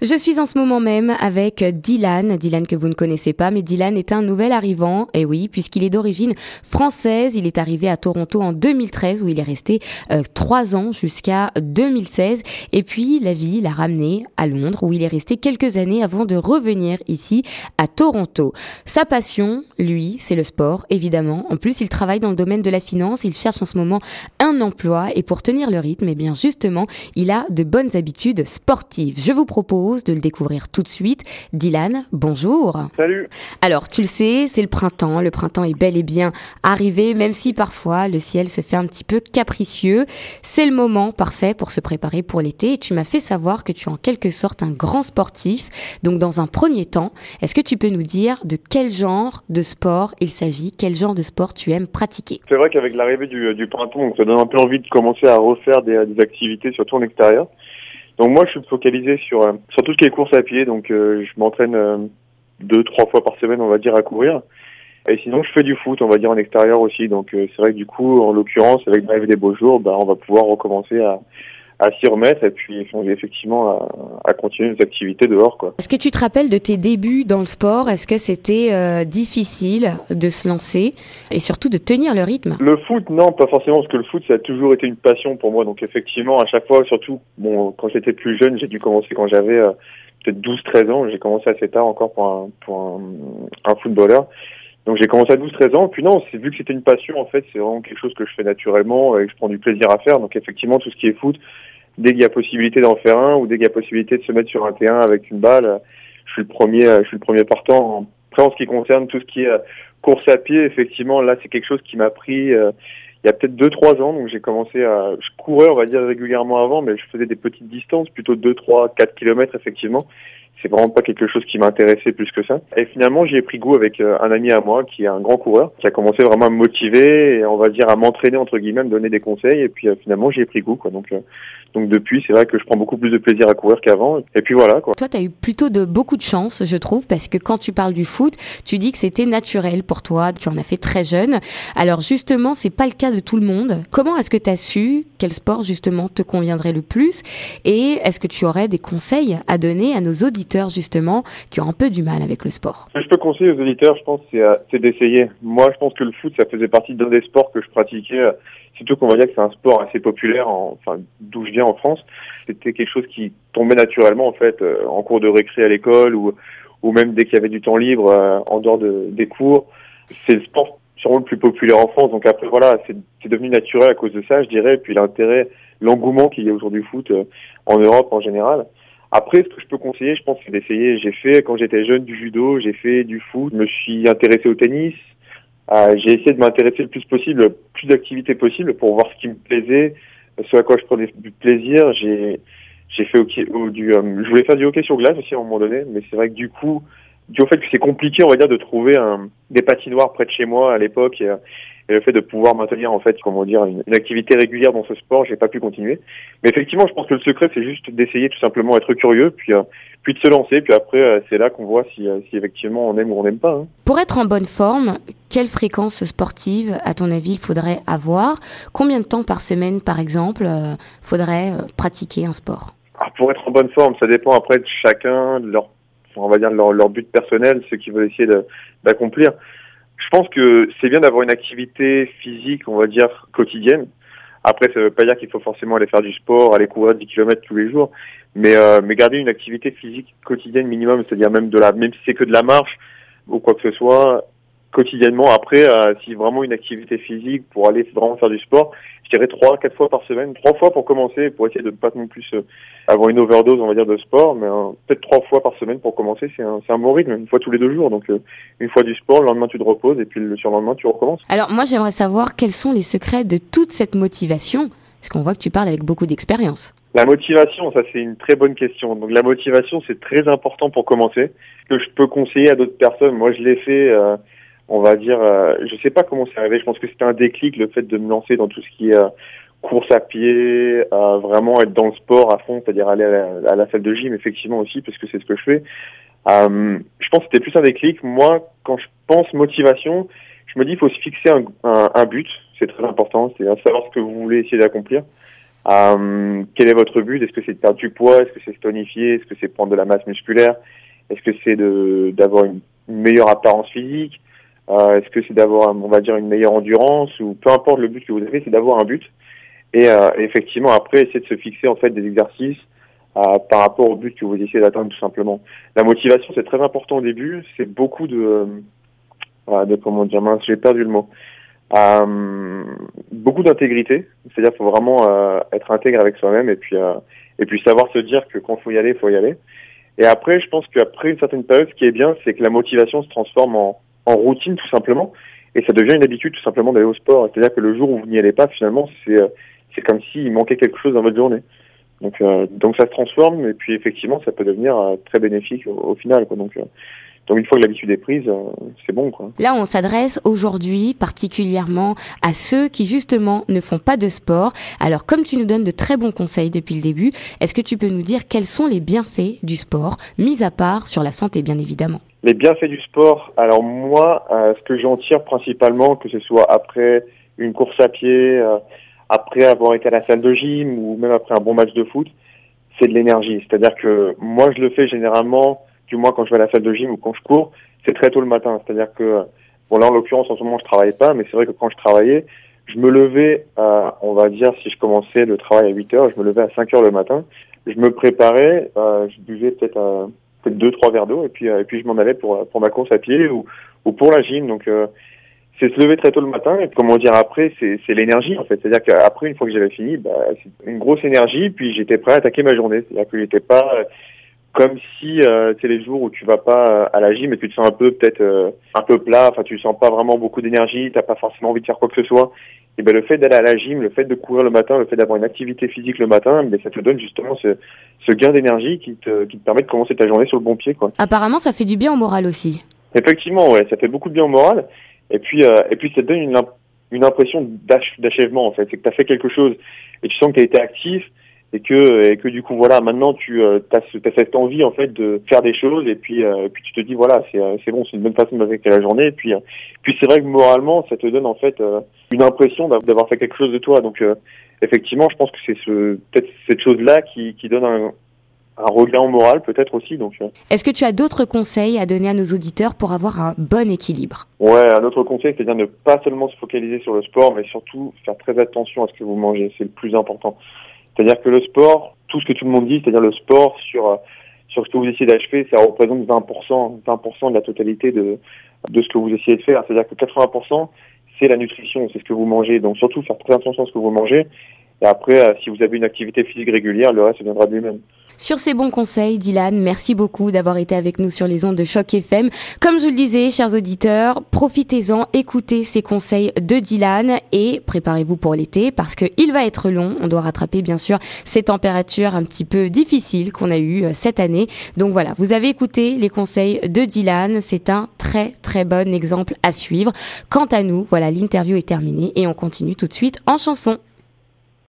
Je suis en ce moment même avec Dylan, Dylan que vous ne connaissez pas, mais Dylan est un nouvel arrivant, et oui, puisqu'il est d'origine française, il est arrivé à Toronto en 2013 où il est resté euh, trois ans jusqu'à 2016, et puis la vie l'a ramené à Londres où il est resté quelques années avant de revenir ici à Toronto. Sa passion, lui, c'est le sport, évidemment. En plus, il travaille dans le domaine de la finance, il cherche en ce moment un emploi, et pour tenir le rythme, eh bien justement, il a de bonnes habitudes sportives. Je vous propose de le découvrir tout de suite. Dylan, bonjour. Salut. Alors, tu le sais, c'est le printemps. Le printemps est bel et bien arrivé, même si parfois le ciel se fait un petit peu capricieux. C'est le moment parfait pour se préparer pour l'été. Et tu m'as fait savoir que tu es en quelque sorte un grand sportif. Donc, dans un premier temps, est-ce que tu peux nous dire de quel genre de sport il s'agit? Quel genre de sport tu aimes pratiquer? C'est vrai qu'avec l'arrivée du, printemps, ça donne un peu envie de commencer à refaire des, des activités, surtout en extérieur. Donc moi, je suis focalisé sur euh, sur tout ce qui est course à pied. Donc euh, je m'entraîne euh, deux, trois fois par semaine, on va dire, à courir. Et sinon, je fais du foot, on va dire, en extérieur aussi. Donc c'est vrai que du coup, en l'occurrence, avec l'arrivée des beaux jours, bah, on va pouvoir recommencer à, à s'y remettre et puis effectivement à, à, continuer nos activités dehors. Quoi. Est-ce que tu te rappelles de tes débuts dans le sport? Est-ce que c'était euh, difficile de se lancer et surtout de tenir le rythme? Le foot, non, pas forcément, parce que le foot, ça a toujours été une passion pour moi. Donc effectivement, à chaque fois, surtout, bon, quand j'étais plus jeune, j'ai dû commencer quand j'avais euh, peut-être 12-13 ans. J'ai commencé assez tard encore pour un, pour un, un footballeur. Donc j'ai commencé à 12-13 ans, puis non, vu que c'était une passion en fait, c'est vraiment quelque chose que je fais naturellement et que je prends du plaisir à faire. Donc effectivement, tout ce qui est foot, dès qu'il y a possibilité d'en faire un ou dès qu'il y a possibilité de se mettre sur un T1 avec une balle, je suis le premier, je suis le premier partant. Après, en ce qui concerne tout ce qui est euh, course à pied, effectivement, là, c'est quelque chose qui m'a pris euh, il y a peut-être deux trois ans. Donc j'ai commencé à, je courais, on va dire régulièrement avant, mais je faisais des petites distances, plutôt 2, 3, 4 kilomètres effectivement c'est vraiment pas quelque chose qui m'intéressait plus que ça. Et finalement, j'y ai pris goût avec euh, un ami à moi qui est un grand coureur, qui a commencé vraiment à me motiver et on va dire à m'entraîner entre guillemets, à me donner des conseils. Et puis euh, finalement, j'y ai pris goût. Quoi. Donc, euh, donc depuis, c'est vrai que je prends beaucoup plus de plaisir à courir qu'avant. Et puis voilà. Quoi. Toi, tu as eu plutôt de beaucoup de chance, je trouve, parce que quand tu parles du foot, tu dis que c'était naturel pour toi. Tu en as fait très jeune. Alors justement, c'est pas le cas de tout le monde. Comment est-ce que tu as su quel sport justement te conviendrait le plus? Et est-ce que tu aurais des conseils à donner à nos auditeurs? Justement qui ont un peu du mal avec le sport je peux conseiller aux auditeurs, je pense, c'est, euh, d'essayer. Moi, je pense que le foot, ça faisait partie d'un des sports que je pratiquais. Euh, surtout qu'on va dire que c'est un sport assez populaire, en, enfin d'où je viens en France. C'était quelque chose qui tombait naturellement en fait euh, en cours de récré à l'école ou ou même dès qu'il y avait du temps libre en dehors de, des cours. C'est le sport sûrement le plus populaire en France. Donc après voilà, c'est, c'est devenu naturel à cause de ça, je dirais. Et puis l'intérêt, l'engouement qu'il y a aujourd'hui foot en Europe en général. Après, ce que je peux conseiller, je pense, c'est d'essayer. J'ai fait, quand j'étais jeune, du judo, j'ai fait du foot, je me suis intéressé au tennis. Euh, j'ai essayé de m'intéresser le plus possible, le plus d'activités possible pour voir ce qui me plaisait, ce à quoi je prenais du plaisir. J'ai j'ai fait du, euh, je voulais faire du hockey sur glace aussi à un moment donné, mais c'est vrai que du coup, dû au fait que c'est compliqué, on va dire, de trouver un, des patinoires près de chez moi à l'époque. Et, et le fait de pouvoir maintenir en fait comment dire une, activité régulière dans ce sport j'ai pas pu continuer. Mais effectivement je pense que le secret c'est juste d'essayer tout simplement être curieux puis euh, puis de se lancer puis après euh, c'est là qu'on voit si, euh, si effectivement on aime ou on n'aime pas hein. pour être en bonne forme quelle fréquence sportive à ton avis il faudrait avoir? Combien de temps par semaine par exemple faudrait pratiquer un sport? Ah, pour être en bonne forme ça dépend après de chacun de leur on va dire leur, leur but personnel ce qu'ils veulent essayer d'accomplir je pense que c'est bien d'avoir une activité physique, on va dire, quotidienne. Après, ça veut pas dire qu'il faut forcément aller faire du sport, aller courir 10 km tous les jours, mais, euh, mais garder une activité physique quotidienne minimum, c'est-à-dire même de la, même si c'est que de la marche ou quoi que ce soit, quotidiennement. Après, euh, si vraiment une activité physique pour aller vraiment faire du sport, je dirais trois, quatre fois par semaine, trois fois pour commencer, pour essayer de ne pas non plus euh, avoir une overdose, on va dire, de sport, mais euh, peut-être trois fois par semaine pour commencer, c'est un, un bon rythme, une fois tous les deux jours. Donc une fois du sport, le lendemain tu te reposes et puis le surlendemain tu recommences. Alors moi j'aimerais savoir quels sont les secrets de toute cette motivation, parce qu'on voit que tu parles avec beaucoup d'expérience. La motivation, ça c'est une très bonne question. Donc la motivation c'est très important pour commencer. Que je peux conseiller à d'autres personnes, moi je l'ai fait on va dire, euh, je sais pas comment c'est arrivé. Je pense que c'était un déclic, le fait de me lancer dans tout ce qui est euh, course à pied, euh, vraiment être dans le sport à fond, c'est-à-dire aller à la, salle de gym, effectivement aussi, parce que c'est ce que je fais. je pense que c'était plus un déclic. Moi, quand je pense motivation, je me dis il faut se fixer un, un, but, c'est très important, c'est à savoir ce que vous voulez essayer d'accomplir. Euh, quel est votre but? Est-ce que c'est de perdre du poids? Est-ce que c'est tonifier? Est-ce que c'est prendre de la masse musculaire? Est-ce que c'est de d'avoir une, meilleure apparence physique? euh, Est-ce que c'est d'avoir, on va dire, une meilleure endurance Ou peu importe le but que vous avez, c'est d'avoir un but. Et euh, effectivement, après, essayer de se fixer en fait des exercices euh, par rapport au but que vous essayez d'atteindre tout simplement. La motivation, c'est très important au début. C'est beaucoup de, euh, de comment dire, mince, j'ai perdu le mot. Euh, beaucoup d'intégrité, c'est-à-dire faut vraiment euh, être intègre avec soi-même et puis euh, et puis savoir se dire que quand faut y aller, faut y aller. Et après, je pense qu'après une certaine période, ce qui est bien, c'est que la motivation se transforme en, en routine tout simplement, et ça devient une habitude tout simplement d'aller au sport. C'est-à-dire que le jour où vous n'y allez pas, finalement, c'est c'est comme s'il manquait quelque chose dans votre journée. Donc donc ça se transforme et puis effectivement, ça peut devenir très bénéfique au, final. Donc donc une fois que l'habitude est prise, euh, c'est bon. Là, on s'adresse aujourd'hui particulièrement à ceux qui justement ne font pas de sport. Alors comme tu nous donnes de très bons conseils depuis le début, est-ce que tu peux nous dire quels sont les bienfaits du sport, mis à part sur la santé bien évidemment? Les bienfaits du sport, alors moi, euh, ce que j'en tire principalement, que ce soit après une course à pied, euh, après avoir été à la salle de gym ou même après un bon match de foot, c'est de l'énergie. C'est-à-dire que moi, je le fais généralement du moins quand je vais à la salle de gym ou quand je cours, c'est très tôt le matin. C'est-à-dire que, bon là en l'occurrence en ce moment je travaille pas, mais c'est vrai que quand je travaillais, je me levais, à, on va dire si je commençais le travail à 8 heures, je me levais à 5 heures le matin, je me préparais, euh, je buvais peut-être euh, deux trois verres d'eau et puis euh, et puis je m'en allais pour pour ma course à pied ou ou pour la gym. Donc euh, c'est se lever très tôt le matin et comment dire après c'est c'est l'énergie en fait. C'est-à-dire qu'après une fois que j'avais fini, bah, c'est une grosse énergie puis j'étais prêt à attaquer ma journée. C'est-à-dire que j'étais pas comme si euh, c'est les jours où tu vas pas euh, à la gym et tu te sens un peu peut-être euh, un peu plat, enfin tu sens pas vraiment beaucoup d'énergie, t'as pas forcément envie de faire quoi que ce soit. Et ben le fait d'aller à la gym, le fait de courir le matin, le fait d'avoir une activité physique le matin, ben ça te donne justement ce, ce gain d'énergie qui te, qui te permet de commencer ta journée sur le bon pied quoi. Apparemment ça fait du bien au moral aussi. Effectivement ouais, ça fait beaucoup de bien au moral et puis euh, et puis ça te donne une, une impression d'achèvement en fait, c'est que tu as fait quelque chose et tu sens que tu as été actif et que et que du coup voilà maintenant tu euh, as, as, cette envie en fait de faire des choses et puis euh, et puis tu te dis voilà c'est euh, c'est bon c'est une bonne façon d'affecter la journée et puis euh, puis c'est vrai que moralement ça te donne en fait une impression d'avoir fait quelque chose de toi donc effectivement je pense que c'est ce peut-être cette chose là qui qui donne un un regain moral peut-être aussi. Donc. Est-ce que tu as d'autres conseils à donner à nos auditeurs pour avoir un bon équilibre? Ouais, un autre conseil, c'est-à-dire ne pas seulement se focaliser sur le sport, mais surtout faire très attention à ce que vous mangez. C'est le plus important. C'est-à-dire que le sport, tout ce que tout le monde dit, c'est-à-dire le sport sur sur ce que vous essayez d'achever, ça représente 20%, 20% de la totalité de de ce que vous essayez de faire. C'est-à-dire que 80%, c'est la nutrition, c'est ce que vous mangez. Donc surtout faire très attention à ce que vous mangez. Et après, euh, si vous avez une activité physique régulière, le reste viendra de lui-même. Sur ces bons conseils, Dylan, merci beaucoup d'avoir été avec nous sur les ondes de Choc FM. Comme je le disais, chers auditeurs, profitez-en, écoutez ces conseils de Dylan et préparez-vous pour l'été parce qu'il va être long. On doit rattraper bien sûr ces températures un petit peu difficiles qu'on a eues euh, cette année. Donc voilà, vous avez écouté les conseils de Dylan. C'est un très très bon exemple à suivre. Quant à nous, voilà, l'interview est terminée et on continue tout de suite en chanson.